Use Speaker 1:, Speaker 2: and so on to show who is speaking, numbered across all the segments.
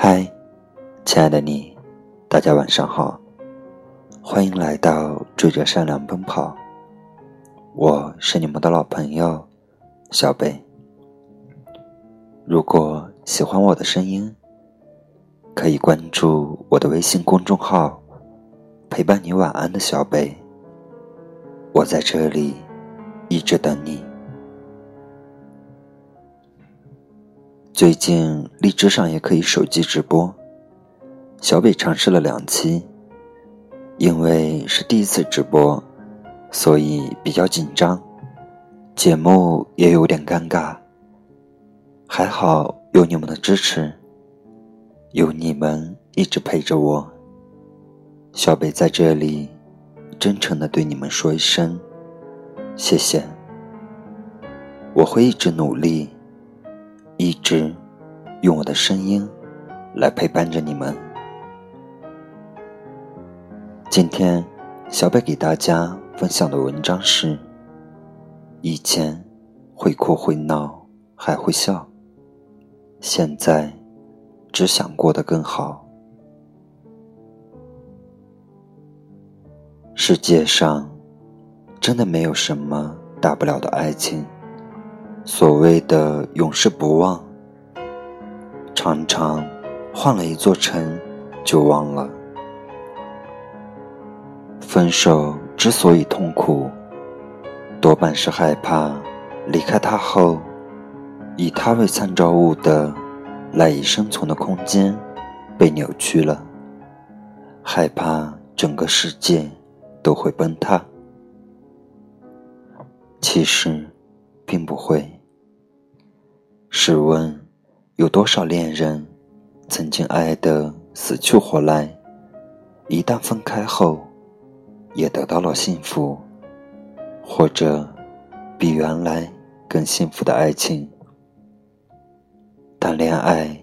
Speaker 1: 嗨，亲爱的你，大家晚上好，欢迎来到追着善良奔跑。我是你们的老朋友小贝。如果喜欢我的声音，可以关注我的微信公众号“陪伴你晚安的小贝”。我在这里一直等你。最近荔枝上也可以手机直播，小北尝试了两期，因为是第一次直播，所以比较紧张，节目也有点尴尬。还好有你们的支持，有你们一直陪着我，小北在这里真诚的对你们说一声谢谢，我会一直努力。一直用我的声音来陪伴着你们。今天，小北给大家分享的文章是：以前会哭会闹还会笑，现在只想过得更好。世界上真的没有什么大不了的爱情。所谓的永世不忘，常常换了一座城就忘了。分手之所以痛苦，多半是害怕离开他后，以他为参照物的赖以生存的空间被扭曲了，害怕整个世界都会崩塌。其实，并不会。试问，有多少恋人曾经爱得死去活来，一旦分开后，也得到了幸福，或者比原来更幸福的爱情？谈恋爱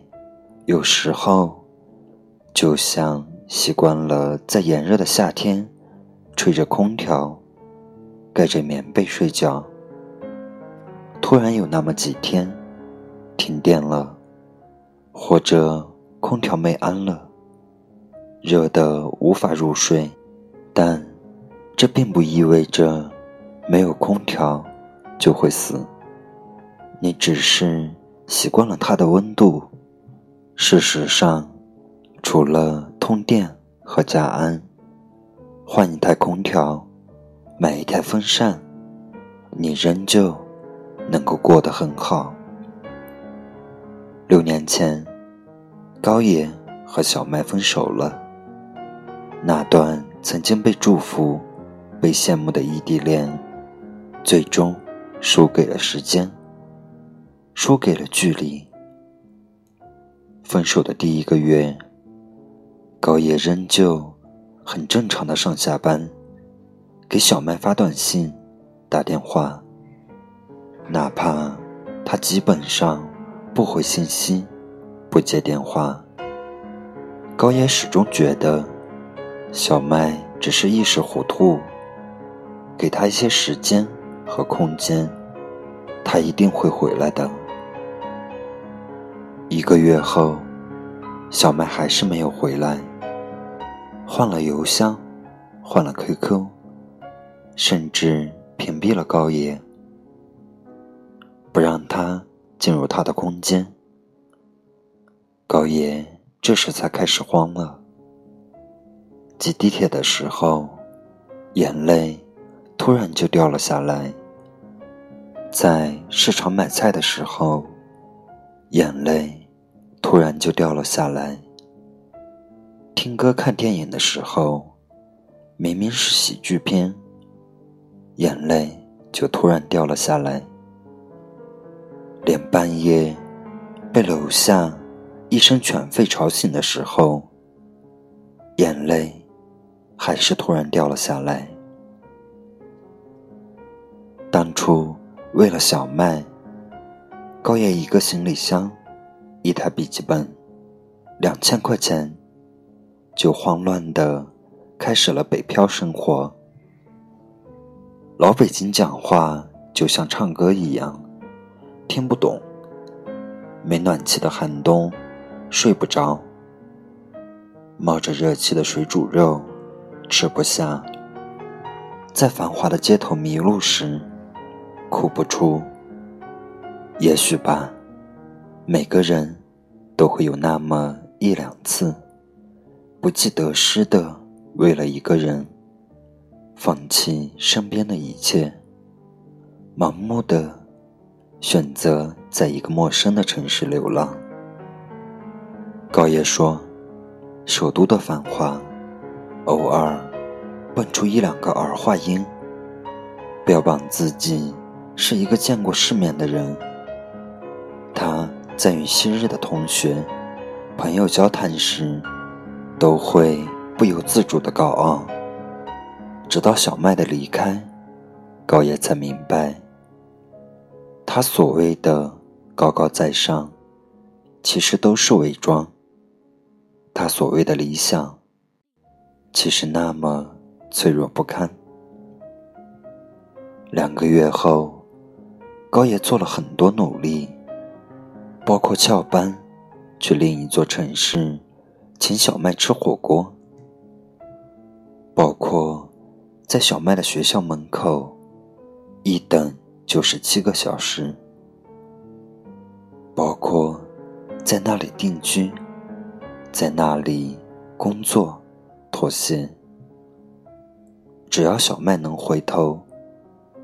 Speaker 1: 有时候就像习惯了在炎热的夏天吹着空调、盖着棉被睡觉，突然有那么几天。停电了，或者空调没安了，热得无法入睡。但这并不意味着没有空调就会死。你只是习惯了它的温度。事实上，除了通电和加安，换一台空调，买一台风扇，你仍旧能够过得很好。六年前，高野和小麦分手了。那段曾经被祝福、被羡慕的异地恋，最终输给了时间，输给了距离。分手的第一个月，高野仍旧很正常的上下班，给小麦发短信、打电话，哪怕他基本上。不回信息，不接电话。高野始终觉得，小麦只是一时糊涂。给他一些时间和空间，他一定会回来的。一个月后，小麦还是没有回来。换了邮箱，换了 QQ，甚至屏蔽了高野，不让他。进入他的空间，高野这时才开始慌了。挤地铁的时候，眼泪突然就掉了下来；在市场买菜的时候，眼泪突然就掉了下来；听歌看电影的时候，明明是喜剧片，眼泪就突然掉了下来。连半夜被楼下一声犬吠吵醒的时候，眼泪还是突然掉了下来。当初为了小麦，高野一个行李箱、一台笔记本、两千块钱，就慌乱的开始了北漂生活。老北京讲话就像唱歌一样。听不懂，没暖气的寒冬，睡不着。冒着热气的水煮肉，吃不下；在繁华的街头迷路时，哭不出。也许吧，每个人都会有那么一两次，不计得失的为了一个人，放弃身边的一切，盲目的选择在一个陌生的城市流浪。高野说。首都的繁华，偶尔蹦出一两个儿化音，标榜自己是一个见过世面的人。他在与昔日的同学、朋友交谈时，都会不由自主的高傲。直到小麦的离开，高野才明白，他所谓的高高在上，其实都是伪装。他所谓的理想，其实那么脆弱不堪。两个月后，高爷做了很多努力，包括翘班去另一座城市请小麦吃火锅，包括在小麦的学校门口一等就是七个小时，包括在那里定居。在那里工作，妥协。只要小麦能回头，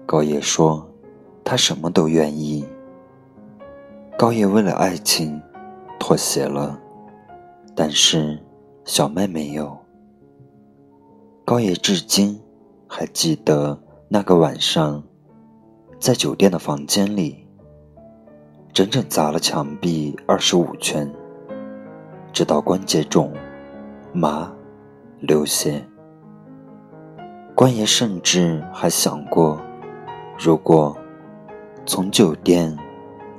Speaker 1: 高野说，他什么都愿意。高野为了爱情妥协了，但是小麦没有。高野至今还记得那个晚上，在酒店的房间里，整整砸了墙壁二十五圈。直到关节肿、麻、流血，关爷甚至还想过，如果从酒店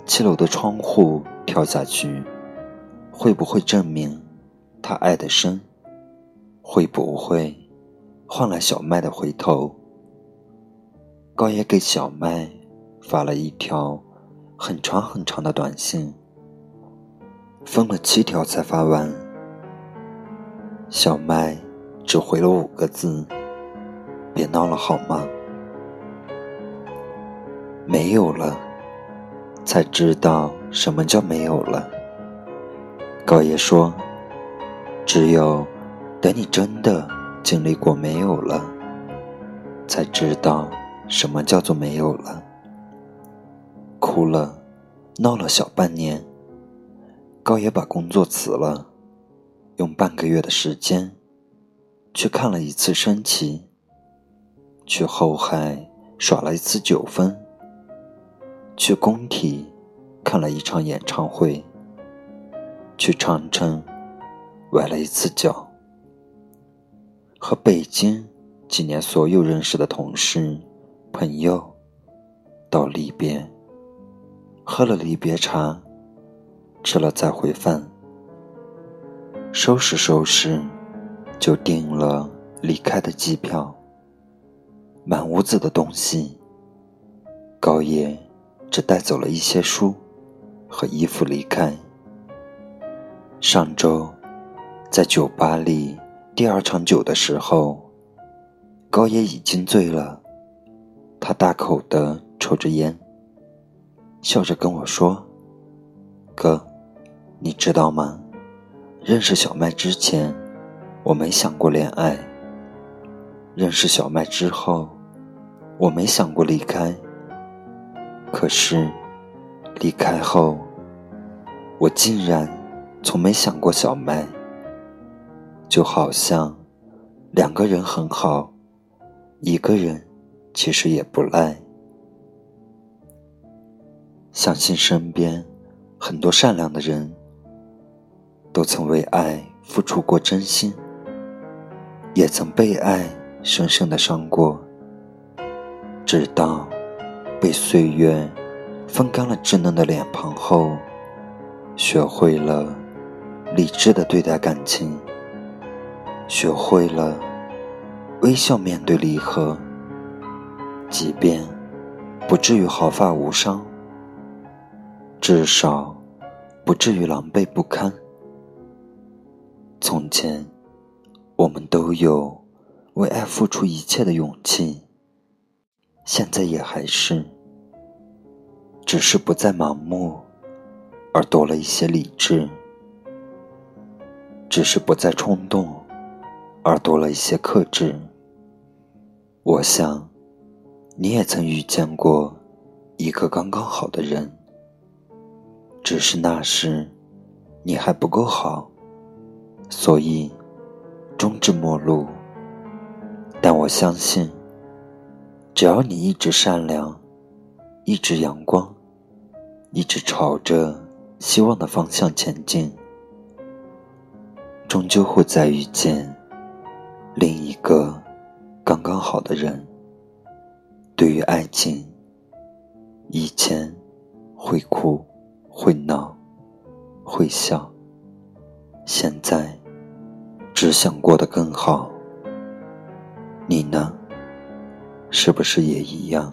Speaker 1: 七楼的窗户跳下去，会不会证明他爱的深？会不会换来小麦的回头？高爷给小麦发了一条很长很长的短信。分了七条才发完，小麦只回了五个字：“别闹了好吗？”没有了，才知道什么叫没有了。高爷说：“只有等你真的经历过没有了，才知道什么叫做没有了。”哭了，闹了小半年。高野把工作辞了，用半个月的时间去看了一次升旗，去后海耍了一次酒疯，去工体看了一场演唱会，去长城崴了一次脚，和北京几年所有认识的同事、朋友到离别，喝了离别茶。吃了再回饭，收拾收拾，就订了离开的机票。满屋子的东西，高野只带走了一些书和衣服离开。上周在酒吧里第二场酒的时候，高野已经醉了，他大口的抽着烟，笑着跟我说：“哥。”你知道吗？认识小麦之前，我没想过恋爱；认识小麦之后，我没想过离开。可是，离开后，我竟然从没想过小麦。就好像两个人很好，一个人其实也不赖。相信身边很多善良的人。都曾为爱付出过真心，也曾被爱深深的伤过。直到被岁月风干了稚嫩的脸庞后，学会了理智的对待感情，学会了微笑面对离合，即便不至于毫发无伤，至少不至于狼狈不堪。从前，我们都有为爱付出一切的勇气，现在也还是，只是不再盲目，而多了一些理智；只是不再冲动，而多了一些克制。我想，你也曾遇见过一个刚刚好的人，只是那时你还不够好，所以。终至陌路，但我相信，只要你一直善良，一直阳光，一直朝着希望的方向前进，终究会再遇见另一个刚刚好的人。对于爱情，以前会哭、会闹、会笑，现在。只想过得更好，你呢？是不是也一样？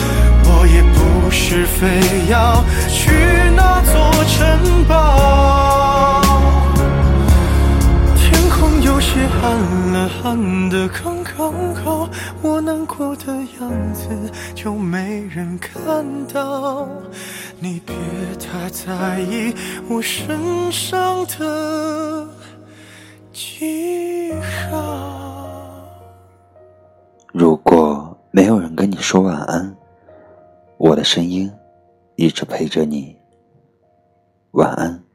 Speaker 2: 是非要去那座城堡。天空有些暗了，暗的刚刚好，我难过的样子就没人看到。你别太在意我身上的记号。
Speaker 1: 如果没有人跟你说晚安，我的声音一直陪着你。晚安。